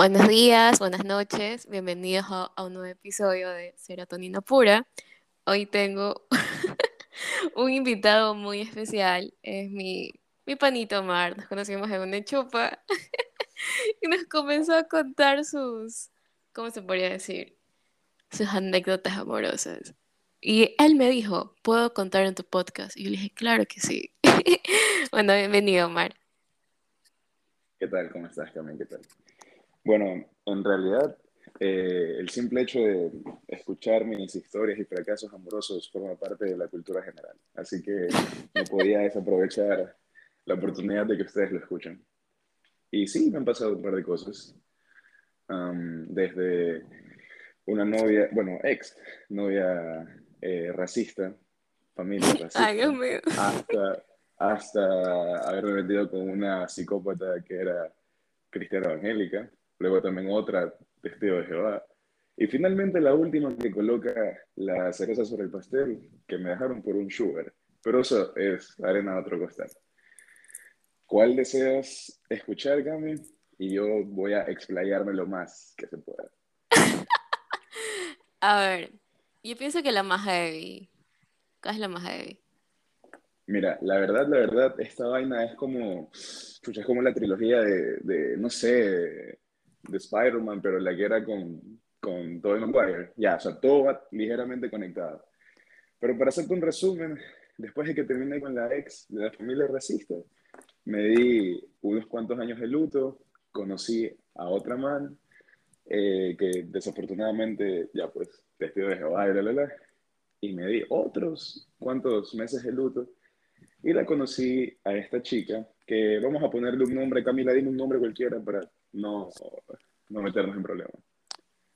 Buenos días, buenas noches, bienvenidos a, un nuevo episodio de Serotonina Pura. Hoy tengo un invitado muy especial, es mi, mi panito Mar, nos conocimos en una chupa y nos comenzó a contar sus, ¿cómo se podría decir? Sus anécdotas amorosas. Y él me dijo, ¿puedo contar en tu podcast? Y yo le dije, claro que sí. bueno, bienvenido, Mar. ¿Qué tal? ¿Cómo estás, Carmen? ¿Qué tal? Bueno, en realidad, eh, el simple hecho de escuchar mis historias y fracasos amorosos forma parte de la cultura general. Así que no podía desaprovechar la oportunidad de que ustedes lo escuchen. Y sí, me han pasado un par de cosas. Um, desde una novia, bueno, ex novia eh, racista, familia racista, Ay, Dios mío. hasta, hasta haberme metido con una psicópata que era cristiana evangélica, luego también otra testigo de Jehová, y finalmente la última que coloca la cereza sobre el pastel, que me dejaron por un sugar, pero eso es arena de otro costal. ¿Cuál deseas escuchar, Cami? Y yo voy a explayarme lo más que se pueda. A ver, yo pienso que la más heavy. ¿Cuál es la más heavy? Mira, la verdad, la verdad, esta vaina es como, es como la trilogía de, de no sé, de Spider-Man, pero la que era con, con Tobey Maguire. Ya, o sea, todo va ligeramente conectado. Pero para hacerte un resumen, después de que terminé con la ex de la familia racista, me di unos cuantos años de luto, conocí a otra man, eh, que desafortunadamente ya pues testigo de Jehová y bla, bla, bla, y me di otros cuantos meses de luto y la conocí a esta chica que vamos a ponerle un nombre, Camila, dime un nombre cualquiera para no, no meternos en problemas.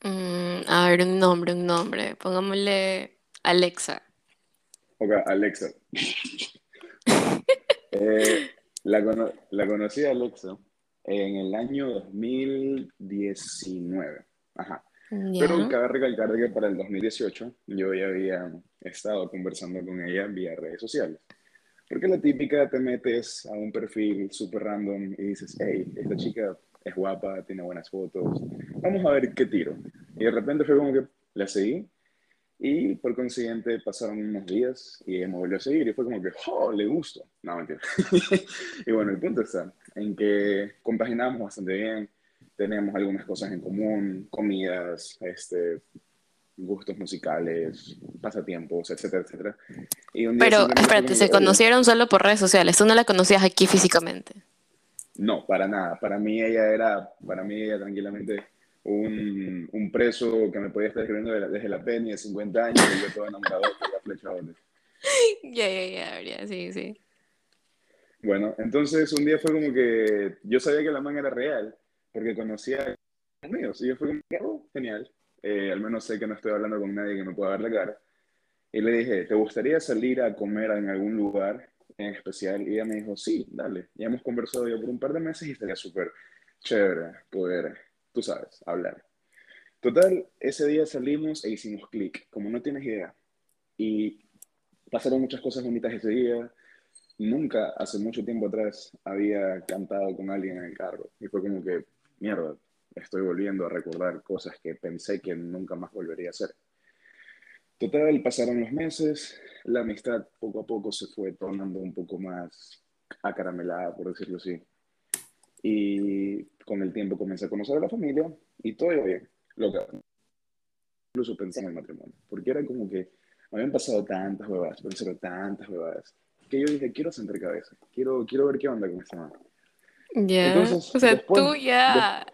Mm, a ver, un nombre, un nombre. Pongámosle Alexa. Ok, Alexa. Eh, la, cono- la conocí a Alexa en el año 2019. Ajá. Pero Ya. cabe recalcar de que para el 2018 yo ya había estado conversando con ella vía redes sociales. Porque la típica te metes a un perfil súper random y dices, hey, esta chica es guapa, tiene buenas fotos, vamos a ver qué tiro. Y de repente fue como que la seguí y por consiguiente pasaron unos días y ella me volvió a seguir y fue como que, oh, le gusto. No, mentira. y bueno, el punto está en que compaginamos bastante bien, teníamos algunas cosas en común, comidas, este, gustos musicales, pasatiempos, etcétera, etcétera. Y un día Pero espérate, se que, "Oye, conocieron solo por redes sociales. Tú no la conocías aquí físicamente. No, para nada. Para mí ella era, para mí ella tranquilamente un, un preso que me podía estar escribiendo de la- desde la Penny de 50 años y yo todo enamorado de la. Ya, ya, ya, ya, sí, sí. Bueno, entonces un día fue como que yo sabía que la man era real porque conocía a míos y yo fue como oh, genial. Eh, al menos sé que no estoy hablando con nadie que me pueda ver la cara. Y le dije, ¿te gustaría salir a comer en algún lugar en especial? Y ella me dijo, sí, dale. Ya hemos conversado ya por un par de meses y estaría súper chévere poder, tú sabes, hablar. Total, ese día salimos e hicimos clic, como no tienes idea. Y pasaron muchas cosas bonitas ese día. Nunca, hace mucho tiempo atrás, había cantado con alguien en el carro. Y fue como que, mierda, estoy volviendo a recordar cosas que pensé que nunca más volvería a hacer. Total, pasaron los meses, la amistad poco a poco se fue tornando un poco más acaramelada, por decirlo así. Y con el tiempo comencé a conocer a la familia y todo iba bien. Lo que incluso pensé en el matrimonio, porque era como que me habían pasado tantas huevadas, pero tantas huevadas, que yo dije, quiero sentar cabeza, quiero, quiero ver qué onda con esta mano. Ya. Entonces, O sea, después- tú ya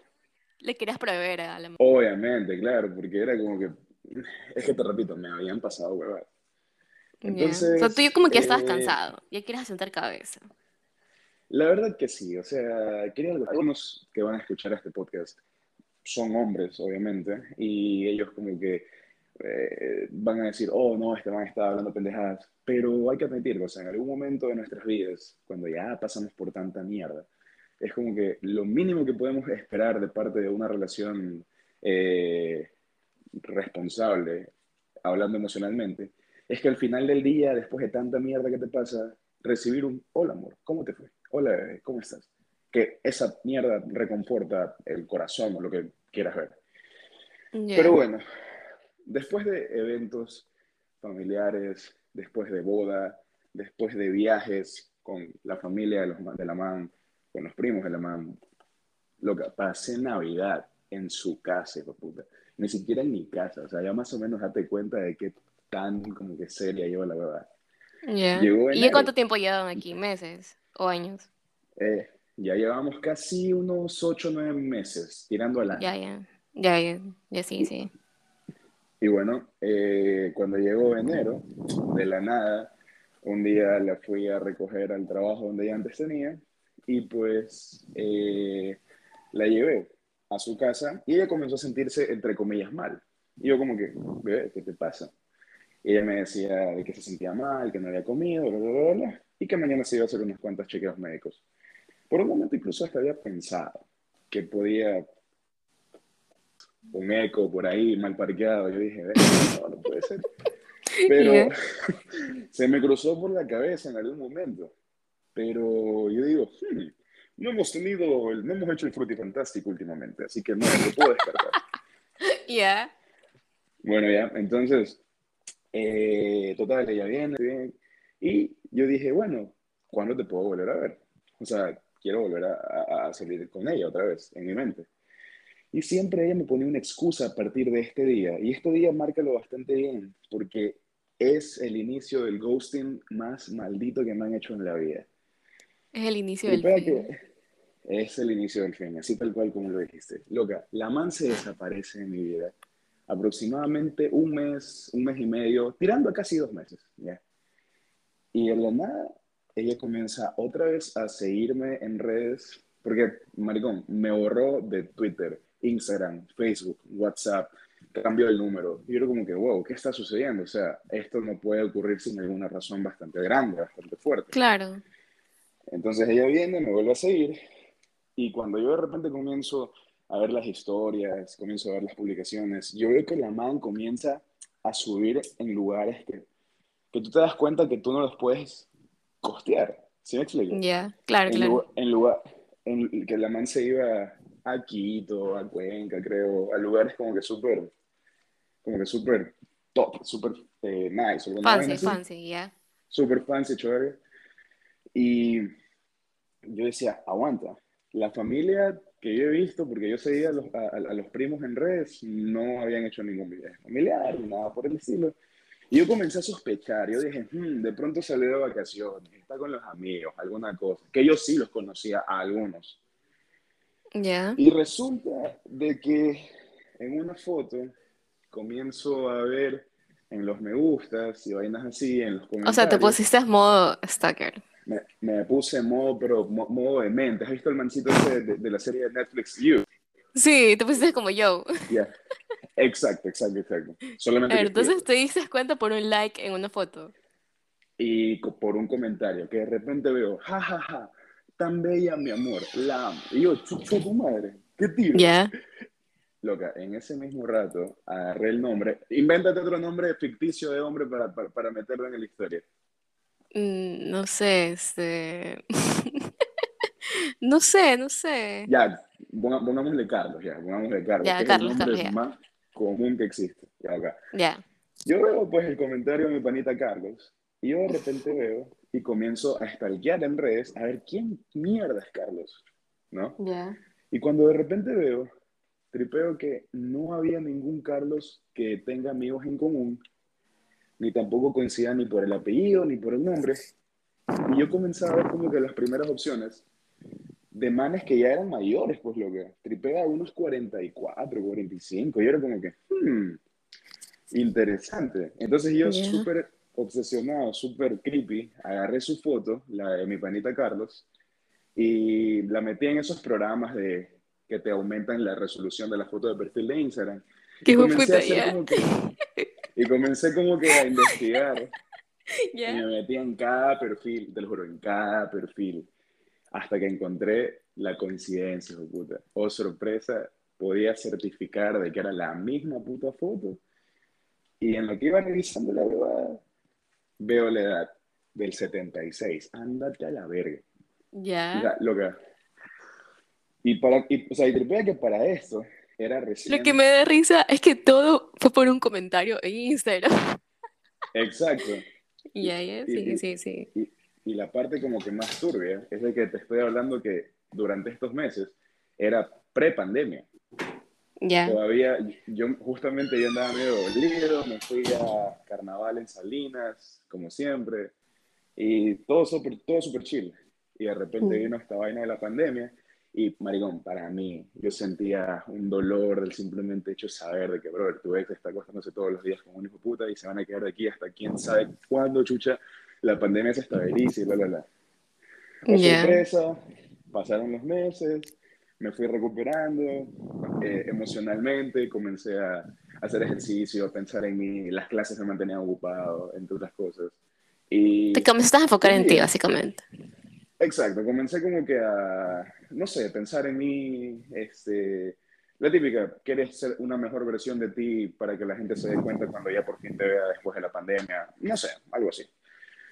le querías proveer a la Obviamente, claro, porque era como que, es que te repito, me habían pasado huevadas. Ya. Entonces, O sea, tú ya como que ya estabas eh, cansado. Ya quieres sentar cabeza. La verdad que sí, o sea, quería. Algunos que van a escuchar este podcast son hombres, obviamente, y ellos como que eh, van a decir, oh, no, este man está hablando pendejadas, pero hay que admitirlo, o sea, en algún momento de nuestras vidas, cuando ya pasamos por tanta mierda, es como que lo mínimo que podemos esperar de parte de una relación eh, responsable, hablando emocionalmente, es que al final del día, después de tanta mierda que te pasa, recibir un hola amor, ¿cómo te fue? Hola bebé, ¿cómo estás? que esa mierda reconforta el corazón o lo que quieras ver. Pero bueno, después de eventos familiares, después de boda, después de viajes con la familia de, los, de la man, con los primos de la man, lo que pasé Navidad en su casa, puta. Ni siquiera en mi casa, o sea, ya más o menos date cuenta de qué tan como que seria lleva la verdad. ¿Y cuánto tiempo llevan aquí? ¿Meses o años? Eh, ya llevamos casi unos 8 o 9 meses tirando al año. Ya, ya, ya, ya, ya sí, sí. Y bueno, eh, cuando llegó enero, de la nada, un día la fui a recoger al trabajo donde ella antes tenía y pues eh, la llevé a su casa y ella comenzó a sentirse, entre comillas, mal. Y yo como que, bebé, ¿qué te pasa? Y ella me decía de que se sentía mal, que no había comido, bla, bla, bla, y que mañana se iba a hacer unos cuantos chequeos médicos. Por un momento incluso hasta había pensado que podía un eco por ahí mal parqueado. Yo dije, no, no puede ser. Pero se me cruzó por la cabeza en algún momento. Pero yo digo, hmm, no hemos tenido, no hemos hecho el frutifantástico últimamente, así que no, lo puedo descartar. Ya. Bueno, ya, entonces, eh, total, ella viene, bien, y yo dije, bueno, ¿cuándo te puedo volver a ver? O sea, quiero volver a, a salir con ella otra vez, en mi mente. Y siempre ella me ponía una excusa a partir de este día. Y este día márcalo bastante bien, porque es el inicio del ghosting más maldito que me han hecho en la vida. Es el inicio del fin. Es el inicio del fin, así tal cual como lo dijiste. Loca, la man se desaparece de mi vida. Aproximadamente un mes, un mes y medio, tirando a casi dos meses. ¿ya? Y en la nada, ella comienza otra vez a seguirme en redes, porque, maricón, me borró de Twitter, Instagram, Facebook, WhatsApp, cambio el número. Y yo era como que, wow, ¿qué está sucediendo? O sea, esto no puede ocurrir sin alguna razón bastante grande, bastante fuerte. Claro. Entonces ella viene, me vuelve a seguir, y cuando yo de repente comienzo a ver las historias, comienzo a ver las publicaciones, yo veo que la man comienza a subir en lugares que, que tú te das cuenta que tú no los puedes costear. ¿Sí me explico? Ya, claro, claro. en lugar, en que la man se iba a Quito, a Cuenca, creo, a lugares como que súper, como que súper top, súper eh, nice. Fancy, fancy, ya. Súper fancy, chévere. Y yo decía, aguanta, la familia que yo he visto, porque yo seguía a los, a, los primos en redes, no habían hecho ningún video familiar, nada por el estilo. Y yo comencé a sospechar, yo dije, hmm, de pronto salió de vacaciones, está con los amigos, alguna cosa, que yo sí los conocía a algunos. Y resulta de que en una foto comienzo a ver en los me gustas y vainas así, en los comentarios. O sea, te pusiste en modo stalker. Me, me puse en modo, pero modo de mente. ¿Has visto el mancito ese de, la serie de Netflix You? Sí, te pusiste como yo. Yeah. Exacto, exacto, exacto. Solamente entonces te diste cuenta por un like en una foto. Y por un comentario, que de repente veo, jajaja, ja, ja, tan bella, mi amor, la amo. Y yo, chucho tu madre, qué tío. Ya. Loca, en ese mismo rato agarré el nombre, invéntate otro nombre ficticio de hombre para, para, meterlo en la historia. Mm, no sé, este... no sé, no sé. Ya, pongámosle Carlos, ya, pongámosle Carlos. Ya, Carlos, es el nombre más común que existe. Ya, acá. Ya. Yo veo pues el comentario de mi panita Carlos y yo de repente veo y comienzo a stalkear en redes a ver quién mierda es Carlos, ¿no? Ya. Y cuando de repente veo, tripeo que no había ningún Carlos que tenga amigos en común, ni tampoco coincida ni por el apellido ni por el nombre. Y yo comenzaba a ver como que las primeras opciones de manes que ya eran mayores, pues lo que tripea unos 44, 45. Y era como que, hmm, interesante. Entonces yo súper obsesionado, súper creepy, agarré su foto, la de mi panita Carlos, y la metí en esos programas de que te aumentan la resolución de la foto de perfil de Instagram. y comencé, y comencé como que a investigar. Y me metí en cada perfil, te lo juro, en cada perfil. Hasta que encontré la coincidencia, puta. Oh, sorpresa, podía certificar de que era la misma puta foto. Y en lo que iba revisando la verdad, veo la edad del 76. Ándate a la verga. Ya. loca. Y para, y, o sea, y tripea que para esto era recién. Lo que me da risa es que todo fue por un comentario en Instagram. Exacto. Ya, ya, sí, sí, sí. Y, y la parte como que más turbia es de que te estoy hablando que durante estos meses era pre-pandemia. Ya. Todavía, yo justamente yo andaba medio dolido, me fui a carnaval en Salinas, como siempre, y todo súper todo super chill. Y de repente Mm. vino esta vaina de la pandemia, y maricón, para mí, yo sentía un dolor del simplemente hecho de saber de que, brother, tu ex está acostándose todos los días con un hijo puta y se van a quedar de aquí hasta quién sabe cuándo, chucha, la pandemia se estabilice y bla, bla, bla. Ya. sorpresa, pasaron los meses, me fui recuperando eh, emocionalmente, comencé a, hacer ejercicio, a pensar en mí, las clases me mantenían ocupado, entre otras cosas. Y, Te comenzaste a enfocar en ti, Sí. básicamente. Exacto, comencé como que a, no sé, pensar en mí, este, la típica, quieres ser una mejor versión de ti para que la gente se dé cuenta cuando ya por fin te vea después de la pandemia, no sé, algo así.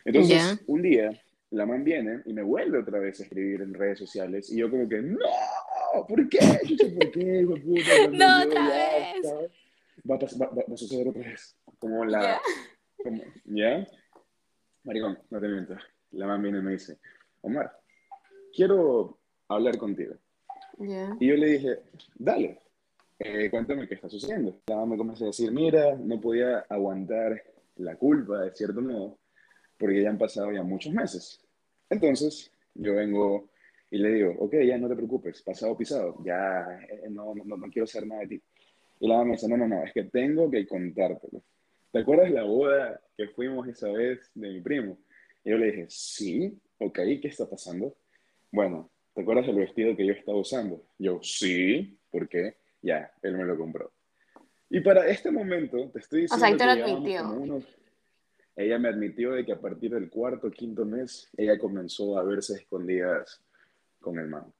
Entonces, un día, la man viene y me vuelve otra vez a escribir en redes sociales y yo como que, no, ¿por qué? No, otra vez. Va a, pas- va- va- a suceder otra vez. Como la... Como- ¿Ya? Maricón, no te miento. La man viene y me dice, Omar, quiero hablar contigo. Ya. Y yo le dije, dale, eh, cuéntame qué está sucediendo. La mamá me comenzó a decir, mira, no podía aguantar la culpa, de cierto modo, porque ya han pasado ya muchos meses. Entonces, yo vengo y le digo, ok, ya no te preocupes, pasado pisado, ya eh, no, no, no quiero saber nada de ti. Y la mamá me dice, no, no, no, es que tengo que contártelo. ¿Te acuerdas la boda que fuimos esa vez de mi primo? Y yo le dije, sí, ok, ¿qué está pasando? Bueno, ¿te acuerdas del vestido que yo estaba usando? Yo, sí, ¿por qué? Ya, él me lo compró. Y para este momento, te estoy O diciendo sea, ahí te lo admitió. unos- Ella me admitió de que a partir del cuarto o quinto mes, ella comenzó a verse escondidas con el man.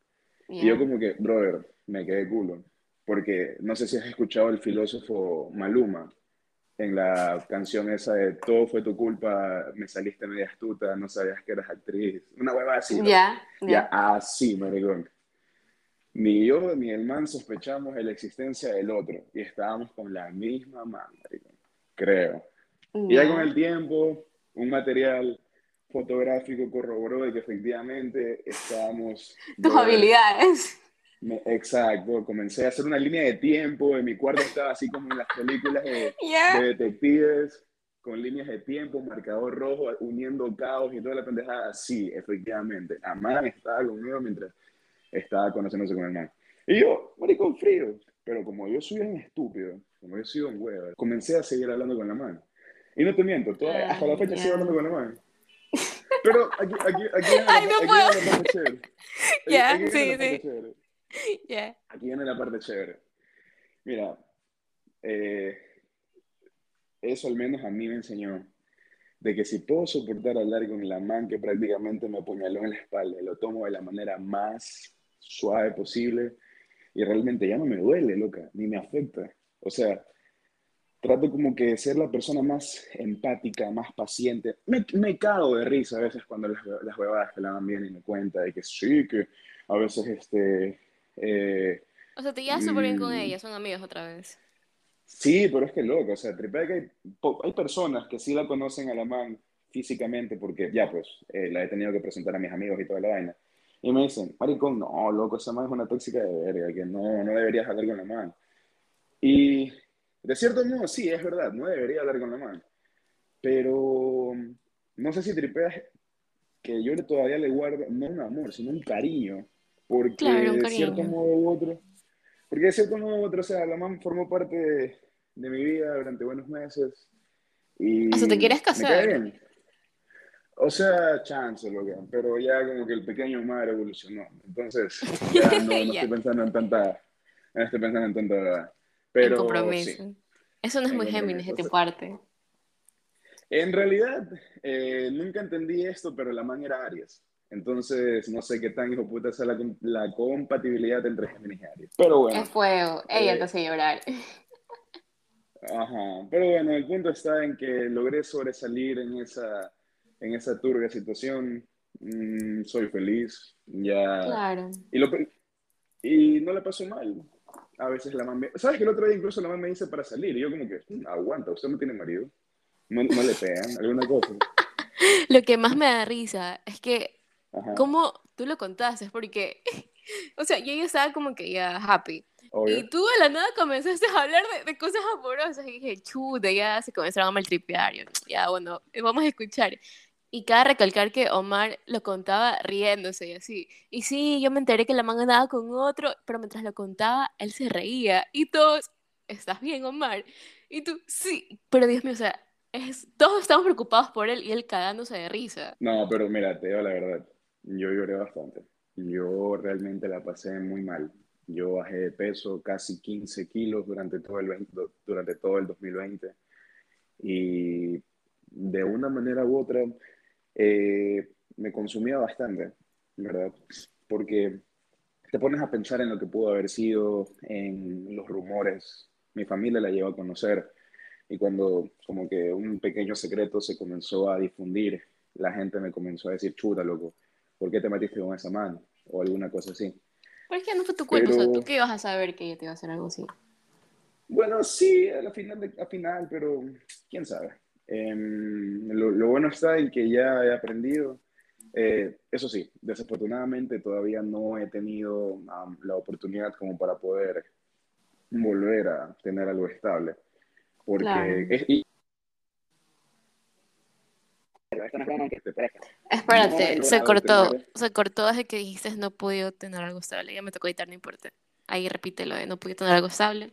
Y yo como que, brother, me quedé culo. Porque no sé si has escuchado el filósofo Maluma en la canción esa de Todo fue tu culpa, me saliste media astuta, no sabías que eras actriz. Una hueva así. ¿no? Ya. Ya, Ya. así, maricón. Ni yo ni el man sospechamos de la existencia del otro y estábamos con la misma man, maricón. Creo. Y ya con el tiempo, un material fotográfico corroboró de que efectivamente estábamos... Tus habilidades. Me- exacto, comencé a hacer una línea de tiempo, en mi cuarto estaba así como en las películas de, detectives, con líneas de tiempo, marcador rojo, uniendo caos y toda la pendejada. Sí, efectivamente. La man estaba conmigo mientras estaba conociéndose con el man. Y yo, maricón frío, pero como yo soy un estúpido, como yo soy un huevo, comencé a seguir hablando con la man. Y no te miento, todavía- hasta la fecha Ay, sigo hablando con la man. Pero aquí, aquí, aquí, la- Ay, no aquí puedo. Aquí- aquí sí, sí. Ya. Aquí viene la parte chévere. Mira, eh, eso al menos a mí me enseñó de que si puedo soportar hablar con la man que prácticamente me apuñaló en la espalda lo tomo de la manera más suave posible y realmente ya no me duele, loca, ni me afecta. O sea, trato como que de ser la persona más empática, más paciente. Me, me cago de risa a veces cuando las, las huevadas que la man vienen y me cuenta de que sí, que a veces este... eh, O sea, te llevas súper bien con Mm. ella, son amigos otra vez. Sí, pero es que loco, o sea, tripea que hay, hay personas que sí la conocen a la man físicamente porque ya pues eh, la he tenido que presentar a mis amigos y toda la vaina. Y me dicen, maricón, no, loco, esa man es una tóxica de verga, que no, no deberías hablar con la man. Y de cierto modo, sí, es verdad, no debería hablar con la man. Pero no sé si tripeas que yo todavía le guardo, no un amor, sino un cariño. Porque Claro, de cierto modo u otro, porque de cierto modo u otro, o sea, la man formó parte de, de mi vida durante buenos meses. Y O sea, ¿te quieres me cae casar? bien. O sea, chance, loca, pero ya como que el pequeño mar evolucionó. Entonces, ya no, no Ya. estoy pensando en tanta, no estoy pensando en tanta, En pero compromiso. sí, Eso no es en muy Géminis de tu parte. En realidad, eh, nunca entendí esto, pero la man era Aries. Entonces, no sé qué tan hijo puta sea la, la compatibilidad entre Géminis y Aries. Pero bueno, Es fuego. Ella eh, te hace llorar. ajá. Pero bueno, el punto está en que logré sobresalir en esa, en esa turbia situación. Mm, soy feliz. Ya. Claro. Y lo, Y no le pasó mal. A veces la mamá... ¿Sabes que el otro día incluso la mamá me dice para salir? Y yo como que, "Mm, aguanta, usted no tiene marido. No, no le pegan, alguna cosa. Lo que más me da risa es que, Ajá, como tú lo contaste, porque, o sea, yo ya estaba como que ya happy. obvio. Y tú de la nada comenzaste a hablar de, de cosas amorosas y dije, chuta, ya se comenzaron a maltripear. Yo, ya, bueno, vamos a escuchar. Y cabe recalcar que Omar lo contaba riéndose y así. Y sí, yo me enteré que la man andaba con otro, pero mientras lo contaba, él se reía. Y todos, ¿estás bien, Omar? Y tú, sí. Pero Dios mío, o sea, es, todos estamos preocupados por él y él cagándose de risa. No, pero mira, te digo la verdad. Yo lloré bastante. Yo realmente la pasé muy mal. Yo bajé de peso casi 15 kilos durante todo el, 20 durante todo el 2020. Y de una manera u otra eh, me consumía bastante, ¿verdad? Porque te pones a pensar en lo que pudo haber sido, en los rumores. Mi familia la llevó a conocer y cuando como que un pequeño secreto se comenzó a difundir, la gente me comenzó a decir, chuta, loco, ¿por qué te metiste con esa mano? O alguna cosa así. Pero es que no fue tu culpa, o sea, Pero- ¿tú qué ibas a saber que ella te iba a hacer algo así? Bueno, sí, a la final, de- a final pero quién sabe. Em, lo, lo bueno está en que ya he aprendido. Eh, eso sí, desafortunadamente todavía no he tenido um, la oportunidad como para poder volver a tener algo estable. Porque Claro. es, y- Broma, que presta. Espérate, No se cortó, se cortó desde que dijiste no podido tener algo estable. Ya me tocó editar, no importa. Ahí repítelo, de no pude tener algo estable.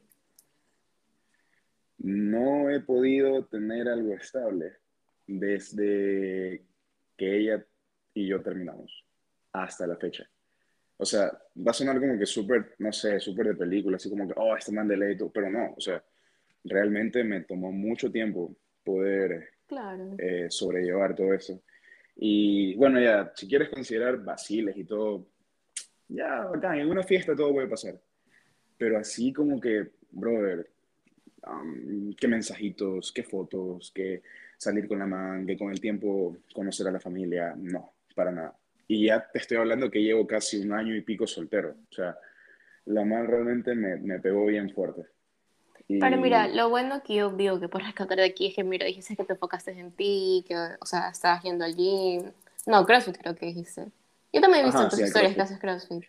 No he podido tener algo estable desde que ella y yo terminamos hasta la fecha. O sea, va a sonar como que súper, no sé, súper de película, así como que, oh, este man de ley, pero no, o sea, realmente me tomó mucho tiempo poder Claro. eh, sobrellevar todo eso. Y bueno, ya, si quieres considerar vaciles y todo, ya, bacán, en una fiesta todo puede pasar. Pero así como que, brother, um, qué mensajitos, qué fotos, qué salir con la man, que con el tiempo conocer a la familia, no, para nada. Y ya te estoy hablando que llevo casi un año y pico soltero. O sea, la man realmente me, me pegó bien fuerte. Y- Pero mira, lo bueno que yo digo que puedes rescatar de aquí es que, mira, dijiste que te enfocaste en ti, que, o sea, estabas yendo al gym. No, CrossFit creo que dijiste. Yo también he visto Ajá, en tus sí, historias que CrossFit. haces CrossFit,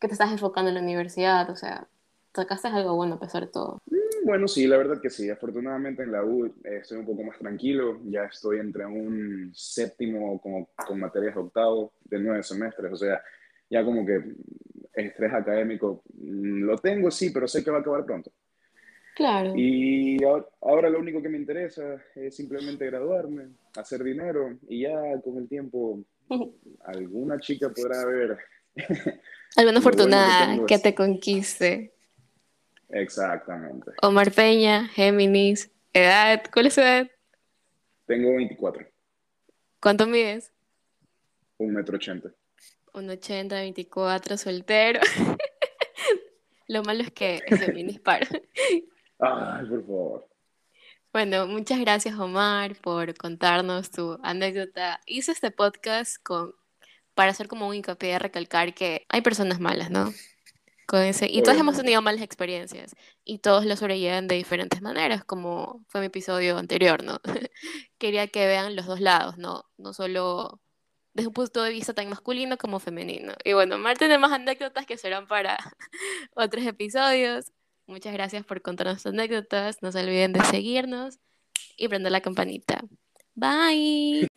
que te estás enfocando en la universidad, o sea, sacaste algo bueno a pesar de todo. Bueno, sí, la verdad que sí. Afortunadamente en la U eh, estoy un poco más tranquilo. Ya estoy entre un séptimo como, con materias de octavo de nueve semestres. O sea, ya como que estrés académico mm, lo tengo, sí, pero sé que va a acabar pronto. Claro. Y ahora, ahora lo único que me interesa es simplemente graduarme, hacer dinero y ya con el tiempo alguna chica podrá ver. Alguna bueno que te conquiste. Exactamente. Omar Peña, Géminis, edad, ¿cuál es su edad? Tengo 24, ¿Cuánto mides? un metro ochenta. Un 80, 24, soltero. Lo malo es que es Géminis par. Ay, por favor. Bueno, muchas gracias Omar por contarnos tu anécdota. Hice este podcast con, para hacer como un hincapié de recalcar que hay personas malas, ¿no? Con ese, y todos hemos tenido malas experiencias y todos lo sobrellevan de diferentes maneras, como fue mi episodio anterior, ¿no? Quería que vean los dos lados, ¿no? No solo desde un punto de vista tan masculino como femenino. Y bueno, Omar tiene más anécdotas que serán para otros episodios. Muchas gracias por contarnos tus anécdotas. No se olviden de seguirnos y prender la campanita. Bye.